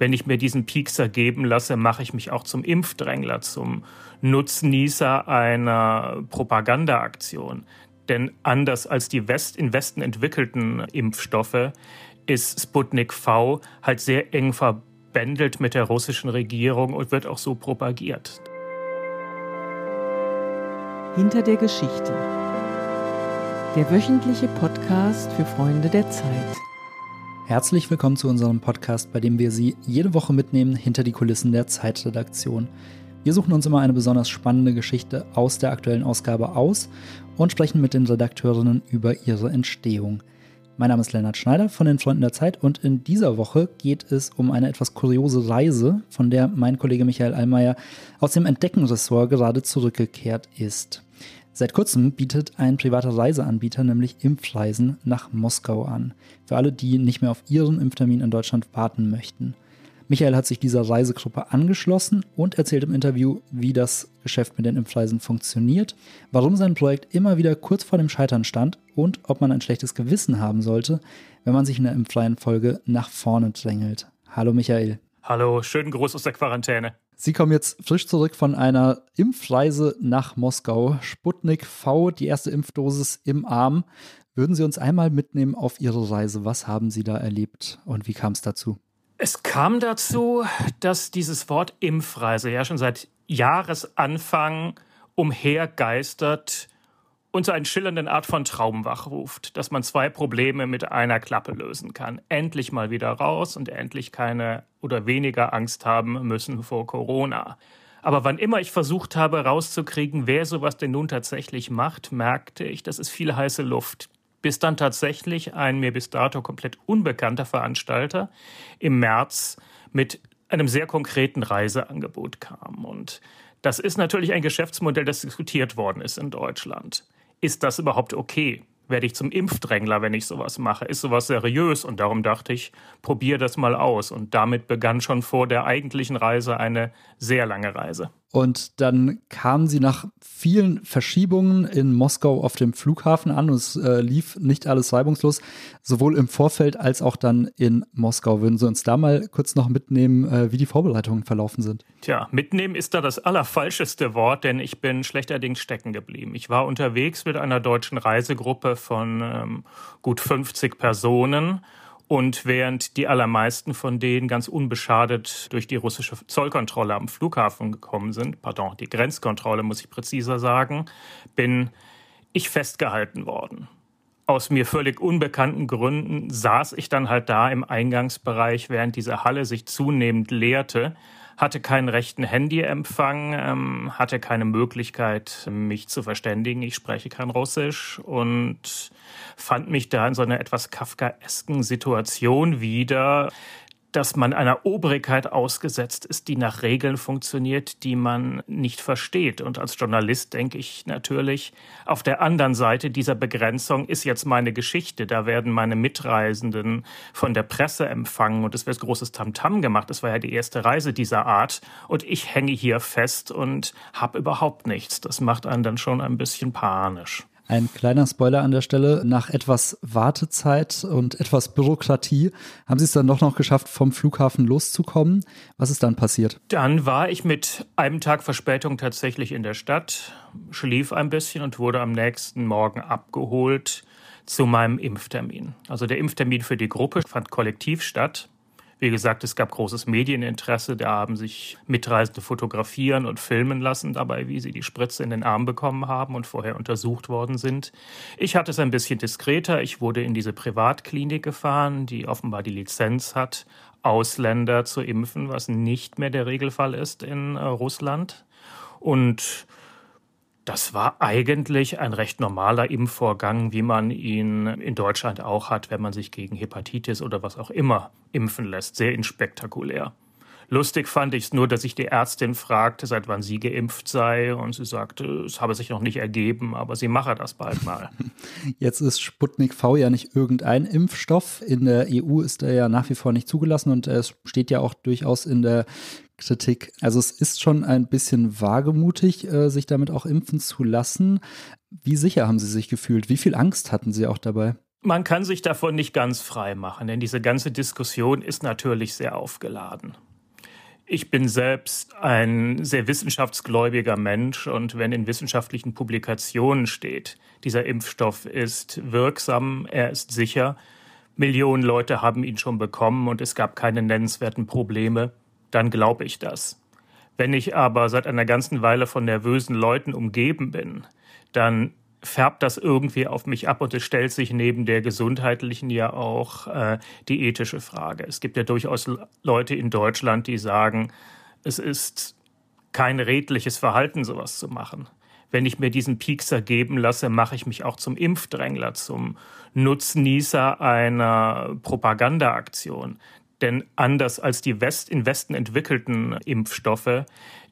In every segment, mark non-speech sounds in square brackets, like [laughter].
wenn ich mir diesen Piekser geben lasse, mache ich mich auch zum Impfdrängler, zum Nutznießer einer Propagandaaktion. Denn anders als die West in Westen entwickelten Impfstoffe ist Sputnik V halt sehr eng verbändelt mit der russischen Regierung und wird auch so propagiert. Hinter der Geschichte. Der wöchentliche Podcast für Freunde der Zeit. Herzlich willkommen zu unserem Podcast, bei dem wir Sie jede Woche mitnehmen hinter die Kulissen der Zeitredaktion. Wir suchen uns immer eine besonders spannende Geschichte aus der aktuellen Ausgabe aus und sprechen mit den Redakteurinnen über ihre Entstehung. Mein Name ist Lennart Schneider von den Freunden der Zeit und in dieser Woche geht es um eine etwas kuriose Reise, von der mein Kollege Michael Allmeier aus dem Entdeckenressort gerade zurückgekehrt ist. Seit kurzem bietet ein privater Reiseanbieter nämlich Impfreisen nach Moskau an. Für alle, die nicht mehr auf ihren Impftermin in Deutschland warten möchten. Michael hat sich dieser Reisegruppe angeschlossen und erzählt im Interview, wie das Geschäft mit den Impfreisen funktioniert, warum sein Projekt immer wieder kurz vor dem Scheitern stand und ob man ein schlechtes Gewissen haben sollte, wenn man sich in der Impfreihenfolge nach vorne drängelt. Hallo Michael. Hallo, schönen Gruß aus der Quarantäne. Sie kommen jetzt frisch zurück von einer Impfreise nach Moskau. Sputnik V, die erste Impfdosis im Arm. Würden Sie uns einmal mitnehmen auf Ihre Reise? Was haben Sie da erlebt und wie kam es dazu? Es kam dazu, dass dieses Wort Impfreise ja schon seit Jahresanfang umhergeistert und so einen schillernden Art von Traum wachruft, dass man zwei Probleme mit einer Klappe lösen kann. Endlich mal wieder raus und endlich keine oder weniger Angst haben müssen vor Corona. Aber wann immer ich versucht habe rauszukriegen, wer sowas denn nun tatsächlich macht, merkte ich, das ist viel heiße Luft bis dann tatsächlich ein mir bis dato komplett unbekannter Veranstalter im März mit einem sehr konkreten Reiseangebot kam. Und das ist natürlich ein Geschäftsmodell, das diskutiert worden ist in Deutschland. Ist das überhaupt okay? Werde ich zum Impfdrängler, wenn ich sowas mache? Ist sowas seriös? Und darum dachte ich, probier das mal aus. Und damit begann schon vor der eigentlichen Reise eine sehr lange Reise. Und dann kamen sie nach vielen Verschiebungen in Moskau auf dem Flughafen an und es äh, lief nicht alles reibungslos, sowohl im Vorfeld als auch dann in Moskau. Würden Sie uns da mal kurz noch mitnehmen, äh, wie die Vorbereitungen verlaufen sind? Tja, mitnehmen ist da das allerfalscheste Wort, denn ich bin schlechterdings stecken geblieben. Ich war unterwegs mit einer deutschen Reisegruppe von ähm, gut 50 Personen und während die allermeisten von denen ganz unbeschadet durch die russische Zollkontrolle am Flughafen gekommen sind, pardon, die Grenzkontrolle muss ich präziser sagen, bin ich festgehalten worden. Aus mir völlig unbekannten Gründen saß ich dann halt da im Eingangsbereich, während diese Halle sich zunehmend leerte hatte keinen rechten Handyempfang, ähm, hatte keine Möglichkeit, mich zu verständigen. Ich spreche kein Russisch und fand mich da in so einer etwas kafkaesken Situation wieder, dass man einer Obrigkeit ausgesetzt ist, die nach Regeln funktioniert, die man nicht versteht. Und als Journalist denke ich natürlich, auf der anderen Seite dieser Begrenzung ist jetzt meine Geschichte. Da werden meine Mitreisenden von der Presse empfangen und es wird großes Tamtam gemacht. Das war ja die erste Reise dieser Art. Und ich hänge hier fest und habe überhaupt nichts. Das macht einen dann schon ein bisschen panisch. Ein kleiner Spoiler an der Stelle. Nach etwas Wartezeit und etwas Bürokratie haben Sie es dann doch noch geschafft, vom Flughafen loszukommen. Was ist dann passiert? Dann war ich mit einem Tag Verspätung tatsächlich in der Stadt, schlief ein bisschen und wurde am nächsten Morgen abgeholt zu meinem Impftermin. Also der Impftermin für die Gruppe fand kollektiv statt. Wie gesagt, es gab großes Medieninteresse. Da haben sich Mitreisende fotografieren und filmen lassen dabei, wie sie die Spritze in den Arm bekommen haben und vorher untersucht worden sind. Ich hatte es ein bisschen diskreter. Ich wurde in diese Privatklinik gefahren, die offenbar die Lizenz hat, Ausländer zu impfen, was nicht mehr der Regelfall ist in äh, Russland. Und das war eigentlich ein recht normaler Impfvorgang, wie man ihn in Deutschland auch hat, wenn man sich gegen Hepatitis oder was auch immer impfen lässt. Sehr inspektakulär. Lustig fand ich es nur, dass ich die Ärztin fragte, seit wann sie geimpft sei. Und sie sagte, es habe sich noch nicht ergeben, aber sie mache das bald mal. [laughs] Jetzt ist Sputnik V ja nicht irgendein Impfstoff. In der EU ist er ja nach wie vor nicht zugelassen und es steht ja auch durchaus in der Kritik. Also es ist schon ein bisschen wagemutig, äh, sich damit auch impfen zu lassen. Wie sicher haben Sie sich gefühlt? Wie viel Angst hatten Sie auch dabei? Man kann sich davon nicht ganz frei machen, denn diese ganze Diskussion ist natürlich sehr aufgeladen. Ich bin selbst ein sehr wissenschaftsgläubiger Mensch und wenn in wissenschaftlichen Publikationen steht, dieser Impfstoff ist wirksam, er ist sicher, Millionen Leute haben ihn schon bekommen und es gab keine nennenswerten Probleme, dann glaube ich das. Wenn ich aber seit einer ganzen Weile von nervösen Leuten umgeben bin, dann färbt das irgendwie auf mich ab und es stellt sich neben der gesundheitlichen ja auch äh, die ethische Frage. Es gibt ja durchaus Leute in Deutschland, die sagen, es ist kein redliches Verhalten, sowas zu machen. Wenn ich mir diesen Piekser geben lasse, mache ich mich auch zum Impfdrängler, zum Nutznießer einer Propagandaaktion. Denn anders als die West in Westen entwickelten Impfstoffe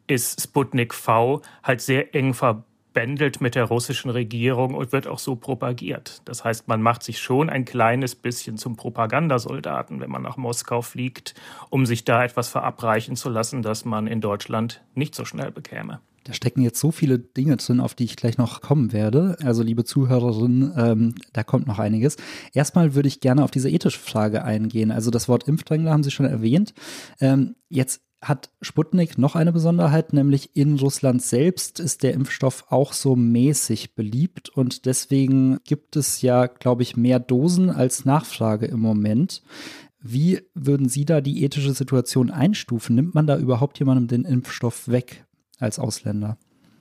ist Sputnik V halt sehr eng verbunden bändelt mit der russischen Regierung und wird auch so propagiert. Das heißt, man macht sich schon ein kleines bisschen zum Propagandasoldaten, wenn man nach Moskau fliegt, um sich da etwas verabreichen zu lassen, das man in Deutschland nicht so schnell bekäme. Da stecken jetzt so viele Dinge drin, auf die ich gleich noch kommen werde. Also, liebe Zuhörerinnen, ähm, da kommt noch einiges. Erstmal würde ich gerne auf diese ethische Frage eingehen. Also, das Wort Impfdrängler haben Sie schon erwähnt. Ähm, jetzt hat Sputnik noch eine Besonderheit, nämlich in Russland selbst ist der Impfstoff auch so mäßig beliebt und deswegen gibt es ja, glaube ich, mehr Dosen als Nachfrage im Moment. Wie würden Sie da die ethische Situation einstufen? Nimmt man da überhaupt jemandem den Impfstoff weg als Ausländer?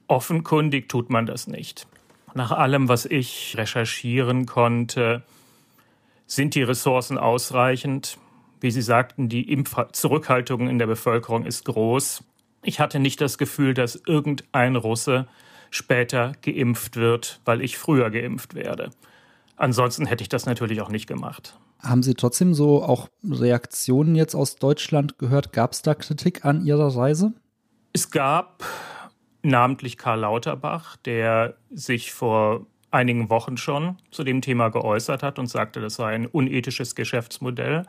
Offenkundig tut man das nicht. Nach allem, was ich recherchieren konnte, sind die Ressourcen ausreichend wie Sie sagten, die Impfzurückhaltung in der Bevölkerung ist groß. Ich hatte nicht das Gefühl, dass irgendein Russe später geimpft wird, weil ich früher geimpft werde. Ansonsten hätte ich das natürlich auch nicht gemacht. Haben Sie trotzdem so auch Reaktionen jetzt aus Deutschland gehört? Gab es da Kritik an Ihrer Reise? Es gab namentlich Karl Lauterbach, der sich vor einigen Wochen schon zu dem Thema geäußert hat und sagte, das sei ein unethisches Geschäftsmodell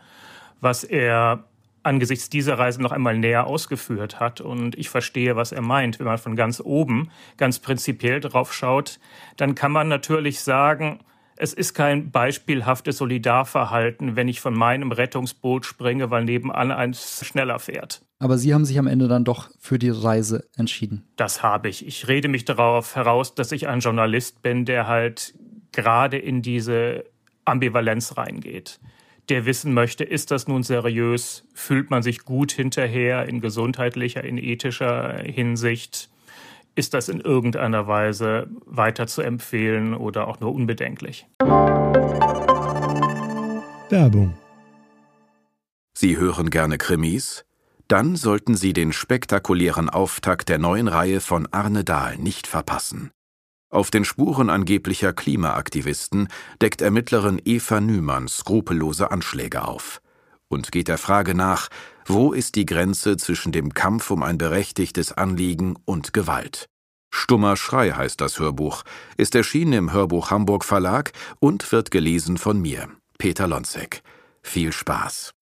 was er angesichts dieser Reise noch einmal näher ausgeführt hat. Und ich verstehe, was er meint. Wenn man von ganz oben ganz prinzipiell drauf schaut, dann kann man natürlich sagen, es ist kein beispielhaftes Solidarverhalten, wenn ich von meinem Rettungsboot springe, weil nebenan eins schneller fährt. Aber Sie haben sich am Ende dann doch für die Reise entschieden. Das habe ich. Ich rede mich darauf heraus, dass ich ein Journalist bin, der halt gerade in diese Ambivalenz reingeht der wissen möchte, ist das nun seriös? Fühlt man sich gut hinterher in gesundheitlicher, in ethischer Hinsicht? Ist das in irgendeiner Weise weiter zu empfehlen oder auch nur unbedenklich? Werbung. Sie hören gerne Krimis? Dann sollten Sie den spektakulären Auftakt der neuen Reihe von Arne Dahl nicht verpassen. Auf den Spuren angeblicher Klimaaktivisten deckt Ermittlerin Eva Nümann skrupellose Anschläge auf und geht der Frage nach, wo ist die Grenze zwischen dem Kampf um ein berechtigtes Anliegen und Gewalt. Stummer Schrei heißt das Hörbuch, ist erschienen im Hörbuch Hamburg Verlag und wird gelesen von mir, Peter Lonzek. Viel Spaß.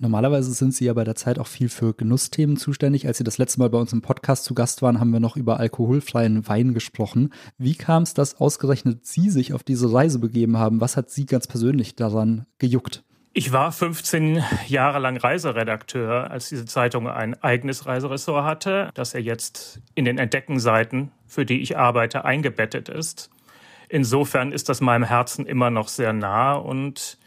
Normalerweise sind Sie ja bei der Zeit auch viel für Genussthemen zuständig. Als Sie das letzte Mal bei uns im Podcast zu Gast waren, haben wir noch über alkoholfreien Wein gesprochen. Wie kam es, dass ausgerechnet Sie sich auf diese Reise begeben haben? Was hat Sie ganz persönlich daran gejuckt? Ich war 15 Jahre lang Reiseredakteur, als diese Zeitung ein eigenes Reiseressort hatte, das ja jetzt in den Entdeckenseiten, für die ich arbeite, eingebettet ist. Insofern ist das meinem Herzen immer noch sehr nah und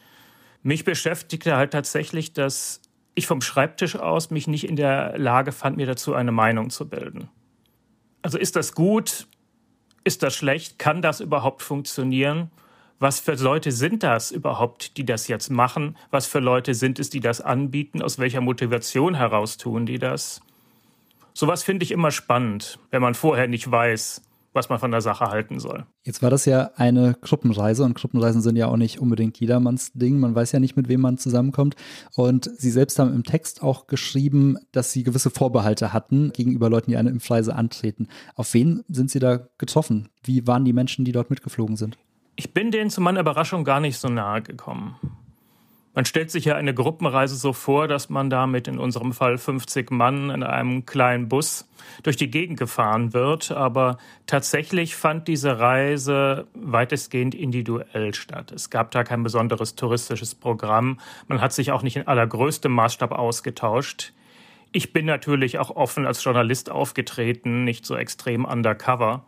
mich beschäftigte halt tatsächlich, dass ich vom Schreibtisch aus mich nicht in der Lage fand, mir dazu eine Meinung zu bilden. Also ist das gut? Ist das schlecht? Kann das überhaupt funktionieren? Was für Leute sind das überhaupt, die das jetzt machen? Was für Leute sind es, die das anbieten? Aus welcher Motivation heraus tun die das? Sowas finde ich immer spannend, wenn man vorher nicht weiß, was man von der Sache halten soll. Jetzt war das ja eine Gruppenreise und Gruppenreisen sind ja auch nicht unbedingt jedermanns Ding. Man weiß ja nicht, mit wem man zusammenkommt. Und Sie selbst haben im Text auch geschrieben, dass Sie gewisse Vorbehalte hatten gegenüber Leuten, die eine Impfreise antreten. Auf wen sind Sie da getroffen? Wie waren die Menschen, die dort mitgeflogen sind? Ich bin denen zu meiner Überraschung gar nicht so nahe gekommen. Man stellt sich ja eine Gruppenreise so vor, dass man damit in unserem Fall 50 Mann in einem kleinen Bus durch die Gegend gefahren wird. Aber tatsächlich fand diese Reise weitestgehend individuell statt. Es gab da kein besonderes touristisches Programm. Man hat sich auch nicht in allergrößtem Maßstab ausgetauscht. Ich bin natürlich auch offen als Journalist aufgetreten, nicht so extrem undercover.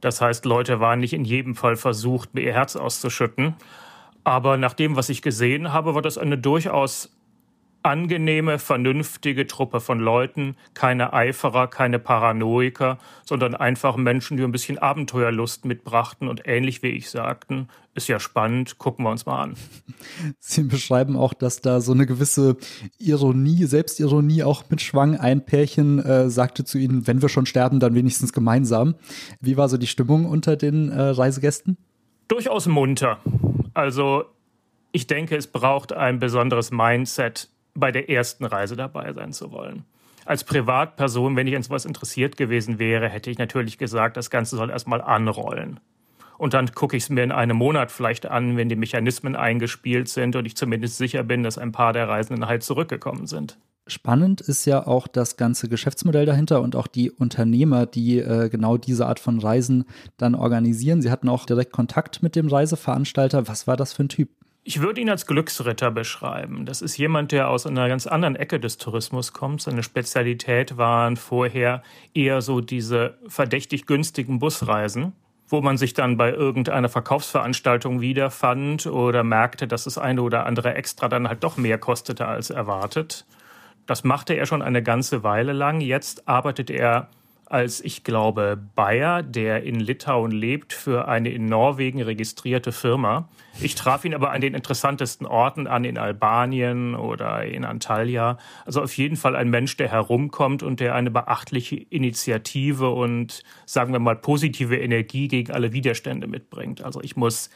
Das heißt, Leute waren nicht in jedem Fall versucht, mir ihr Herz auszuschütten. Aber nach dem, was ich gesehen habe, war das eine durchaus angenehme, vernünftige Truppe von Leuten, keine Eiferer, keine Paranoiker, sondern einfach Menschen, die ein bisschen Abenteuerlust mitbrachten und ähnlich wie ich sagten, ist ja spannend, gucken wir uns mal an. [laughs] Sie beschreiben auch, dass da so eine gewisse Ironie, Selbstironie auch mitschwang. Ein Pärchen äh, sagte zu ihnen, wenn wir schon sterben, dann wenigstens gemeinsam. Wie war so die Stimmung unter den äh, Reisegästen? Durchaus munter. Also ich denke, es braucht ein besonderes Mindset, bei der ersten Reise dabei sein zu wollen. Als Privatperson, wenn ich an sowas interessiert gewesen wäre, hätte ich natürlich gesagt, das Ganze soll erstmal anrollen. Und dann gucke ich es mir in einem Monat vielleicht an, wenn die Mechanismen eingespielt sind und ich zumindest sicher bin, dass ein paar der Reisenden halt zurückgekommen sind. Spannend ist ja auch das ganze Geschäftsmodell dahinter und auch die Unternehmer, die äh, genau diese Art von Reisen dann organisieren. Sie hatten auch direkt Kontakt mit dem Reiseveranstalter. Was war das für ein Typ? Ich würde ihn als Glücksritter beschreiben. Das ist jemand, der aus einer ganz anderen Ecke des Tourismus kommt. Seine Spezialität waren vorher eher so diese verdächtig günstigen Busreisen, wo man sich dann bei irgendeiner Verkaufsveranstaltung wiederfand oder merkte, dass das eine oder andere extra dann halt doch mehr kostete als erwartet. Das machte er schon eine ganze Weile lang. Jetzt arbeitet er als, ich glaube, Bayer, der in Litauen lebt, für eine in Norwegen registrierte Firma. Ich traf ihn aber an den interessantesten Orten an, in Albanien oder in Antalya. Also auf jeden Fall ein Mensch, der herumkommt und der eine beachtliche Initiative und, sagen wir mal, positive Energie gegen alle Widerstände mitbringt. Also ich muss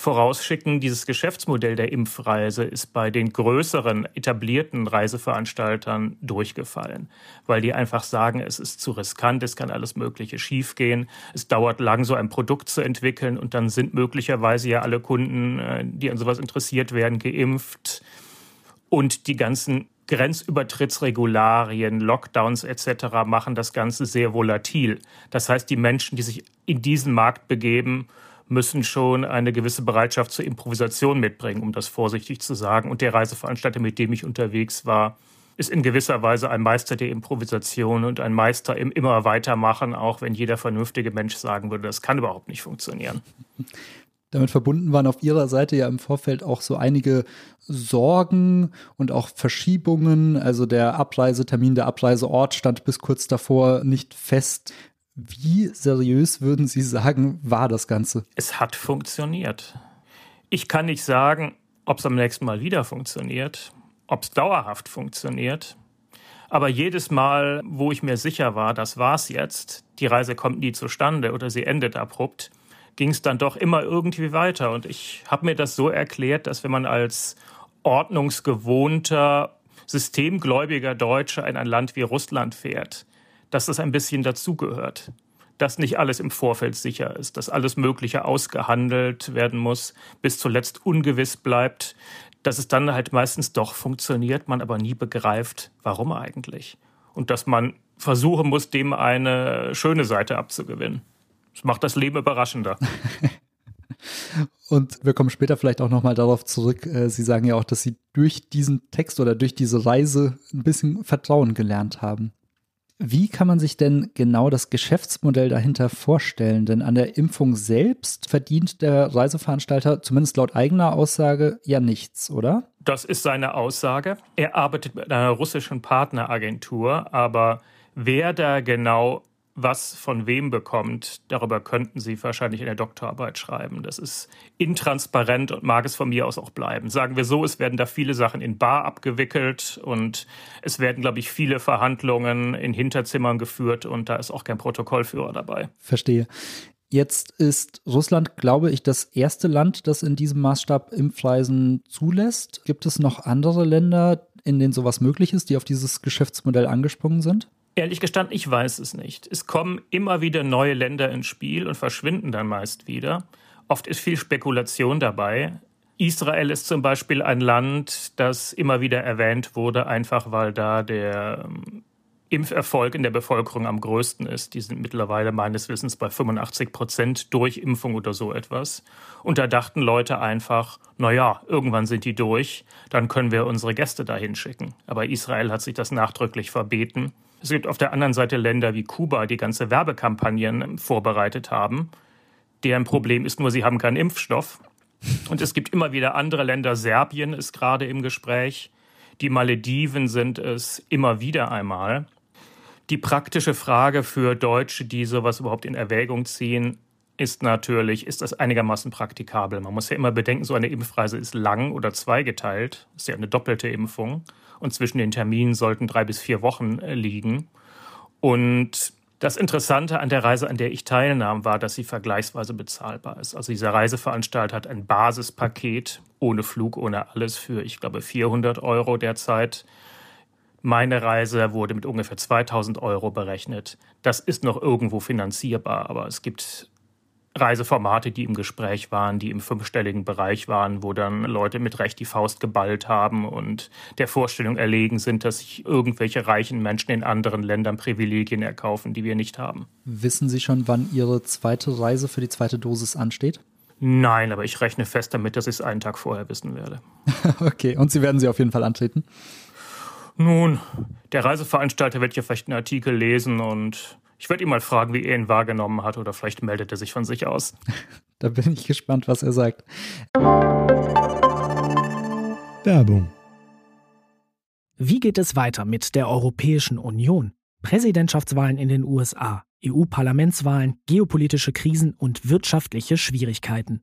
vorausschicken, dieses Geschäftsmodell der Impfreise ist bei den größeren etablierten Reiseveranstaltern durchgefallen, weil die einfach sagen, es ist zu riskant, es kann alles Mögliche schiefgehen, es dauert lang, so ein Produkt zu entwickeln und dann sind möglicherweise ja alle Kunden, äh, die an sowas interessiert werden, geimpft und die ganzen Grenzübertrittsregularien, Lockdowns etc. machen das Ganze sehr volatil. Das heißt, die Menschen, die sich in diesen Markt begeben, müssen schon eine gewisse Bereitschaft zur Improvisation mitbringen, um das vorsichtig zu sagen. Und der Reiseveranstalter, mit dem ich unterwegs war, ist in gewisser Weise ein Meister der Improvisation und ein Meister im immer weitermachen, auch wenn jeder vernünftige Mensch sagen würde, das kann überhaupt nicht funktionieren. Damit verbunden waren auf Ihrer Seite ja im Vorfeld auch so einige Sorgen und auch Verschiebungen. Also der Abreisetermin, der Abreiseort stand bis kurz davor nicht fest. Wie seriös würden Sie sagen, war das Ganze? Es hat funktioniert. Ich kann nicht sagen, ob es am nächsten Mal wieder funktioniert, ob es dauerhaft funktioniert. Aber jedes Mal, wo ich mir sicher war, das war's jetzt, die Reise kommt nie zustande oder sie endet abrupt, ging es dann doch immer irgendwie weiter. Und ich habe mir das so erklärt, dass wenn man als ordnungsgewohnter, systemgläubiger Deutscher in ein Land wie Russland fährt, dass das ein bisschen dazugehört. Dass nicht alles im Vorfeld sicher ist, dass alles Mögliche ausgehandelt werden muss, bis zuletzt ungewiss bleibt, dass es dann halt meistens doch funktioniert, man aber nie begreift, warum eigentlich. Und dass man versuchen muss, dem eine schöne Seite abzugewinnen. Das macht das Leben überraschender. [laughs] Und wir kommen später vielleicht auch nochmal darauf zurück. Äh, Sie sagen ja auch, dass Sie durch diesen Text oder durch diese Reise ein bisschen Vertrauen gelernt haben. Wie kann man sich denn genau das Geschäftsmodell dahinter vorstellen? Denn an der Impfung selbst verdient der Reiseveranstalter, zumindest laut eigener Aussage, ja nichts, oder? Das ist seine Aussage. Er arbeitet mit einer russischen Partneragentur, aber wer da genau was von wem bekommt, darüber könnten Sie wahrscheinlich in der Doktorarbeit schreiben. Das ist intransparent und mag es von mir aus auch bleiben. Sagen wir so, es werden da viele Sachen in Bar abgewickelt und es werden, glaube ich, viele Verhandlungen in Hinterzimmern geführt und da ist auch kein Protokollführer dabei. Verstehe. Jetzt ist Russland, glaube ich, das erste Land, das in diesem Maßstab Impfreisen zulässt. Gibt es noch andere Länder, in denen sowas möglich ist, die auf dieses Geschäftsmodell angesprungen sind? Ehrlich gestanden, ich weiß es nicht. Es kommen immer wieder neue Länder ins Spiel und verschwinden dann meist wieder. Oft ist viel Spekulation dabei. Israel ist zum Beispiel ein Land, das immer wieder erwähnt wurde, einfach weil da der ähm, Impferfolg in der Bevölkerung am größten ist. Die sind mittlerweile meines Wissens bei 85 Prozent durch Impfung oder so etwas. Und da dachten Leute einfach, na ja, irgendwann sind die durch, dann können wir unsere Gäste dahin schicken. Aber Israel hat sich das nachdrücklich verbeten. Es gibt auf der anderen Seite Länder wie Kuba, die ganze Werbekampagnen vorbereitet haben. Deren Problem ist nur, sie haben keinen Impfstoff. Und es gibt immer wieder andere Länder. Serbien ist gerade im Gespräch. Die Malediven sind es immer wieder einmal. Die praktische Frage für Deutsche, die sowas überhaupt in Erwägung ziehen, ist natürlich, ist das einigermaßen praktikabel? Man muss ja immer bedenken, so eine Impfreise ist lang oder zweigeteilt, ist ja eine doppelte Impfung und zwischen den Terminen sollten drei bis vier Wochen äh, liegen. Und das Interessante an der Reise, an der ich teilnahm, war, dass sie vergleichsweise bezahlbar ist. Also dieser Reiseveranstalter hat ein Basispaket ohne Flug, ohne alles für, ich glaube, 400 Euro derzeit meine Reise wurde mit ungefähr 2000 Euro berechnet. Das ist noch irgendwo finanzierbar, aber es gibt Reiseformate, die im Gespräch waren, die im fünfstelligen Bereich waren, wo dann Leute mit Recht die Faust geballt haben und der Vorstellung erlegen sind, dass sich irgendwelche reichen Menschen in anderen Ländern Privilegien erkaufen, die wir nicht haben. Wissen Sie schon, wann Ihre zweite Reise für die zweite Dosis ansteht? Nein, aber ich rechne fest damit, dass ich es einen Tag vorher wissen werde. [laughs] okay, und Sie werden sie auf jeden Fall antreten? Nun, der Reiseveranstalter wird ja vielleicht einen Artikel lesen und ich werde ihn mal fragen, wie er ihn wahrgenommen hat oder vielleicht meldet er sich von sich aus. [laughs] Da bin ich gespannt, was er sagt. Werbung. Wie geht es weiter mit der Europäischen Union? Präsidentschaftswahlen in den USA, EU-Parlamentswahlen, geopolitische Krisen und wirtschaftliche Schwierigkeiten.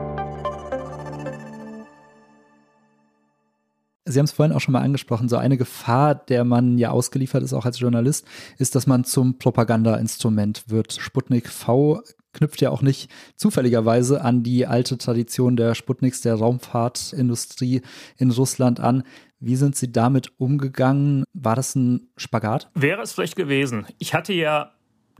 Sie haben es vorhin auch schon mal angesprochen, so eine Gefahr, der man ja ausgeliefert ist, auch als Journalist, ist, dass man zum Propagandainstrument wird. Sputnik V knüpft ja auch nicht zufälligerweise an die alte Tradition der Sputniks, der Raumfahrtindustrie in Russland an. Wie sind Sie damit umgegangen? War das ein Spagat? Wäre es vielleicht gewesen. Ich hatte ja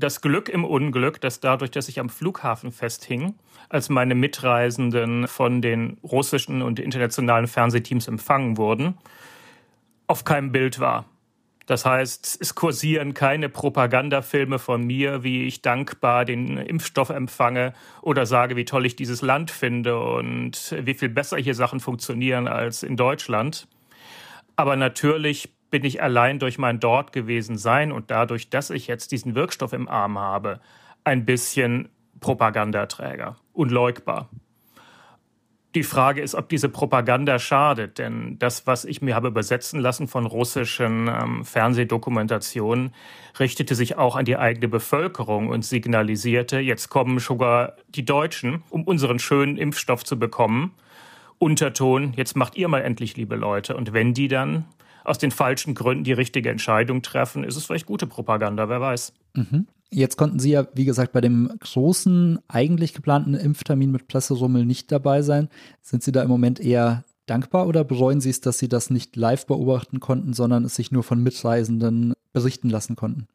das Glück im Unglück, dass dadurch, dass ich am Flughafen festhing, als meine Mitreisenden von den russischen und internationalen Fernsehteams empfangen wurden, auf keinem Bild war. Das heißt, es kursieren keine Propagandafilme von mir, wie ich dankbar den Impfstoff empfange oder sage, wie toll ich dieses Land finde und wie viel besser hier Sachen funktionieren als in Deutschland. Aber natürlich bin ich allein durch mein dort gewesen sein und dadurch, dass ich jetzt diesen Wirkstoff im Arm habe, ein bisschen Propagandaträger, unleugbar. Die Frage ist, ob diese Propaganda schadet, denn das, was ich mir habe übersetzen lassen von russischen ähm, Fernsehdokumentationen, richtete sich auch an die eigene Bevölkerung und signalisierte, jetzt kommen sogar die Deutschen, um unseren schönen Impfstoff zu bekommen. Unterton, jetzt macht ihr mal endlich, liebe Leute. Und wenn die dann aus den falschen Gründen die richtige Entscheidung treffen, ist es vielleicht gute Propaganda, wer weiß. Mhm. Jetzt konnten Sie ja, wie gesagt, bei dem großen, eigentlich geplanten Impftermin mit Presserummel nicht dabei sein. Sind Sie da im Moment eher dankbar oder bereuen Sie es, dass Sie das nicht live beobachten konnten, sondern es sich nur von Mitreisenden berichten lassen konnten?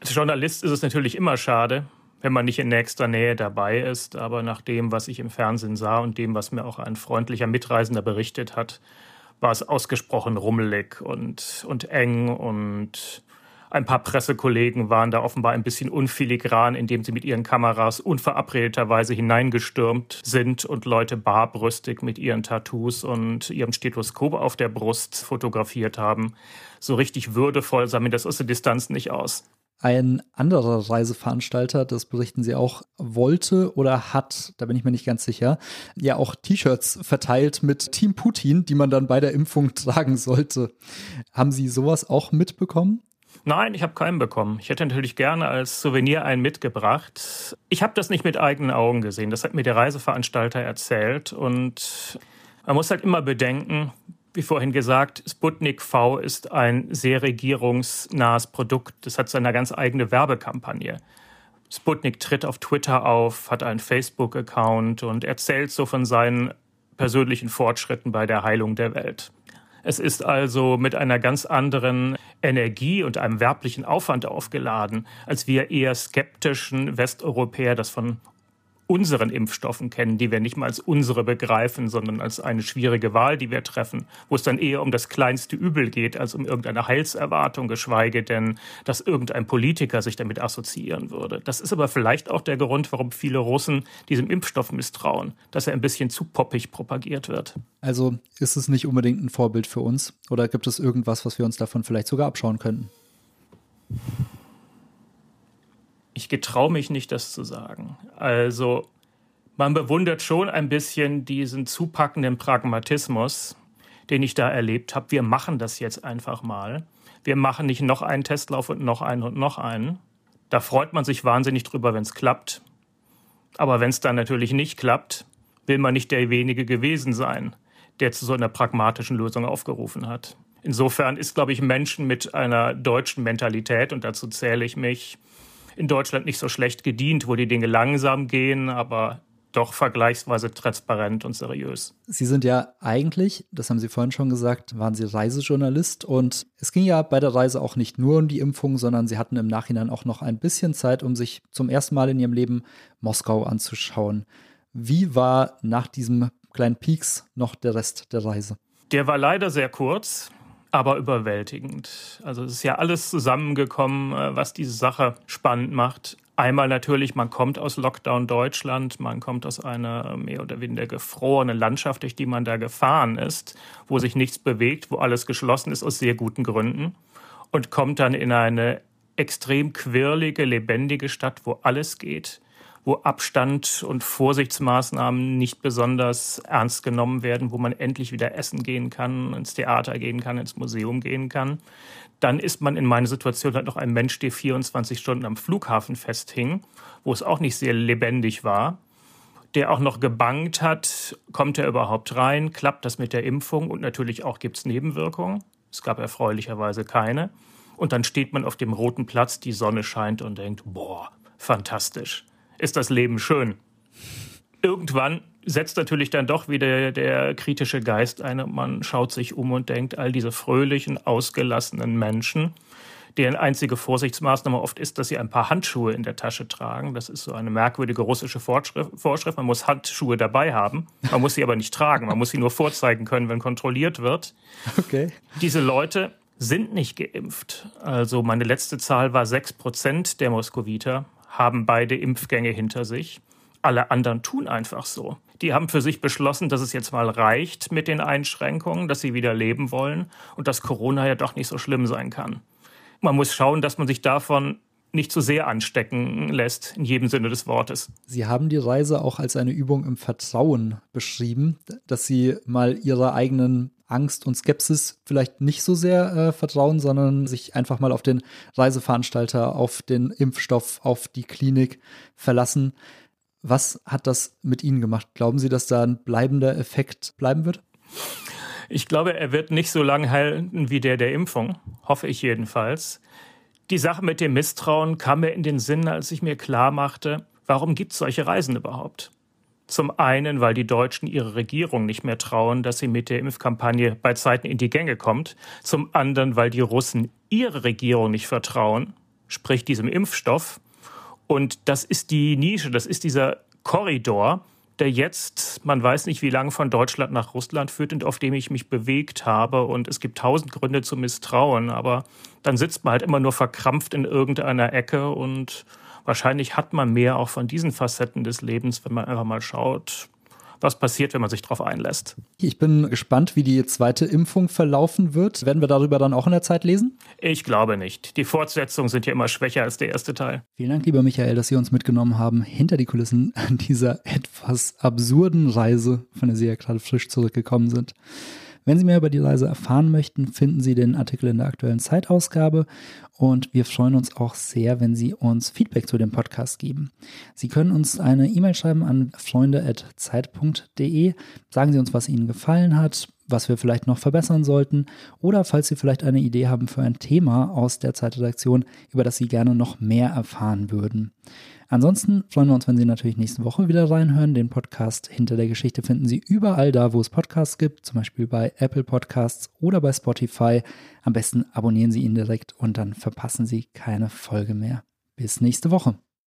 Als Journalist ist es natürlich immer schade, wenn man nicht in nächster Nähe dabei ist. Aber nach dem, was ich im Fernsehen sah und dem, was mir auch ein freundlicher Mitreisender berichtet hat, war es ausgesprochen rummelig und, und eng und ein paar Pressekollegen waren da offenbar ein bisschen unfiligran, indem sie mit ihren Kameras unverabredeterweise hineingestürmt sind und Leute barbrüstig mit ihren Tattoos und ihrem Stethoskop auf der Brust fotografiert haben. So richtig würdevoll sah mir das aus der Distanz nicht aus. Ein anderer Reiseveranstalter, das berichten Sie auch, wollte oder hat, da bin ich mir nicht ganz sicher, ja auch T-Shirts verteilt mit Team Putin, die man dann bei der Impfung [laughs] tragen sollte. Haben Sie sowas auch mitbekommen? Nein, ich habe keinen bekommen. Ich hätte natürlich gerne als Souvenir einen mitgebracht. Ich habe das nicht mit eigenen Augen gesehen. Das hat mir der Reiseveranstalter erzählt. Und man muss halt immer bedenken, wie vorhin gesagt, Sputnik V ist ein sehr regierungsnahes Produkt. Das hat seine ganz eigene Werbekampagne. Sputnik tritt auf Twitter auf, hat einen Facebook-Account und erzählt so von seinen persönlichen Fortschritten bei der Heilung der Welt. Es ist also mit einer ganz anderen Energie und einem werblichen Aufwand aufgeladen, als wir eher skeptischen Westeuropäer das von unseren Impfstoffen kennen, die wir nicht mal als unsere begreifen, sondern als eine schwierige Wahl, die wir treffen, wo es dann eher um das kleinste Übel geht, als um irgendeine Heilserwartung, geschweige denn, dass irgendein Politiker sich damit assoziieren würde. Das ist aber vielleicht auch der Grund, warum viele Russen diesem Impfstoff misstrauen, dass er ein bisschen zu poppig propagiert wird. Also ist es nicht unbedingt ein Vorbild für uns oder gibt es irgendwas, was wir uns davon vielleicht sogar abschauen könnten? Ich getraue mich nicht, das zu sagen. Also man bewundert schon ein bisschen diesen zupackenden Pragmatismus, den ich da erlebt habe. Wir machen das jetzt einfach mal. Wir machen nicht noch einen Testlauf und noch einen und noch einen. Da freut man sich wahnsinnig drüber, wenn es klappt. Aber wenn es dann natürlich nicht klappt, will man nicht der wenige gewesen sein, der zu so einer pragmatischen Lösung aufgerufen hat. Insofern ist, glaube ich, Menschen mit einer deutschen Mentalität, und dazu zähle ich mich, in Deutschland nicht so schlecht gedient, wo die Dinge langsam gehen, aber doch vergleichsweise transparent und seriös. Sie sind ja eigentlich, das haben Sie vorhin schon gesagt, waren Sie Reisejournalist und es ging ja bei der Reise auch nicht nur um die Impfung, sondern Sie hatten im Nachhinein auch noch ein bisschen Zeit, um sich zum ersten Mal in Ihrem Leben Moskau anzuschauen. Wie war nach diesem kleinen Peaks noch der Rest der Reise? Der war leider sehr kurz aber überwältigend. Also es ist ja alles zusammengekommen, äh, was diese Sache spannend macht. Einmal natürlich, man kommt aus Lockdown Deutschland, man kommt aus einer mehr oder weniger gefrorenen Landschaft, durch die man da gefahren ist, wo sich nichts bewegt, wo alles geschlossen ist aus sehr guten Gründen und kommt dann in eine extrem quirlige, lebendige Stadt, wo alles geht wo Abstand und Vorsichtsmaßnahmen nicht besonders ernst genommen werden, wo man endlich wieder essen gehen kann, ins Theater gehen kann, ins Museum gehen kann. Dann ist man in meiner Situation halt noch ein Mensch, der 24 Stunden am Flughafen festhing, wo es auch nicht sehr lebendig war der auch noch gebangt hat, kommt er überhaupt rein, klappt das mit der Impfung und natürlich auch gibt es Nebenwirkungen. Es gab erfreulicherweise keine. Und dann steht man auf dem roten Platz, die Sonne scheint und denkt, boah, fantastisch ist das Leben schön. Irgendwann setzt natürlich dann doch wieder der kritische Geist ein und man schaut sich um und denkt, all diese fröhlichen, ausgelassenen Menschen, deren einzige Vorsichtsmaßnahme oft ist, dass sie ein paar Handschuhe in der Tasche tragen. Das ist so eine merkwürdige russische Vorschrift. Man muss Handschuhe dabei haben. Man muss sie aber nicht tragen. Man muss sie nur vorzeigen können, wenn kontrolliert wird. Okay. Diese Leute sind nicht geimpft. Also meine letzte Zahl war sechs Prozent der Moskowiter haben beide Impfgänge hinter sich. Alle anderen tun einfach so. Die haben für sich beschlossen, dass es jetzt mal reicht mit den Einschränkungen, dass sie wieder leben wollen und dass Corona ja doch nicht so schlimm sein kann. Man muss schauen, dass man sich davon nicht zu sehr anstecken lässt, in jedem Sinne des Wortes. Sie haben die Reise auch als eine Übung im Vertrauen beschrieben, dass Sie mal Ihre eigenen Angst und Skepsis vielleicht nicht so sehr äh, vertrauen, sondern sich einfach mal auf den Reiseveranstalter, auf den Impfstoff, auf die Klinik verlassen. Was hat das mit Ihnen gemacht? Glauben Sie, dass da ein bleibender Effekt bleiben wird? Ich glaube, er wird nicht so lange halten wie der der Impfung, hoffe ich jedenfalls. Die Sache mit dem Misstrauen kam mir in den Sinn, als ich mir klar machte, warum gibt es solche Reisen überhaupt? Zum einen, weil die Deutschen ihre Regierung nicht mehr trauen, dass sie mit der Impfkampagne bei Zeiten in die Gänge kommt. Zum anderen, weil die Russen ihre Regierung nicht vertrauen, sprich diesem Impfstoff. Und das ist die Nische, das ist dieser Korridor, der jetzt, man weiß nicht wie lange, von Deutschland nach Russland führt und auf dem ich mich bewegt habe. Und es gibt tausend Gründe zu misstrauen, aber dann sitzt man halt immer nur verkrampft in irgendeiner Ecke und wahrscheinlich hat man mehr auch von diesen Facetten des Lebens, wenn man einfach mal schaut, was passiert, wenn man sich darauf einlässt. Ich bin gespannt, wie die zweite Impfung verlaufen wird. Werden wir darüber dann auch in der Zeit lesen? Ich glaube nicht. Die Fortsetzungen sind ja immer schwächer als der erste Teil. Vielen Dank, lieber Michael, dass Sie uns mitgenommen haben hinter die Kulissen dieser etwas absurden Reise, von der Sie ja gerade frisch zurückgekommen sind. Wenn Sie mehr über die Reise erfahren möchten, finden Sie den Artikel in der aktuellen Zeitausgabe und wir freuen uns auch sehr, wenn Sie uns Feedback zu dem Podcast geben. Sie können uns eine E-Mail schreiben an freunde.zeit.de. Sagen Sie uns, was Ihnen gefallen hat, was wir vielleicht noch verbessern sollten oder falls Sie vielleicht eine Idee haben für ein Thema aus der Zeitredaktion, über das Sie gerne noch mehr erfahren würden. Ansonsten freuen wir uns, wenn Sie natürlich nächste Woche wieder reinhören. Den Podcast Hinter der Geschichte finden Sie überall da, wo es Podcasts gibt, zum Beispiel bei Apple Podcasts oder bei Spotify. Am besten abonnieren Sie ihn direkt und dann verpassen Sie keine Folge mehr. Bis nächste Woche.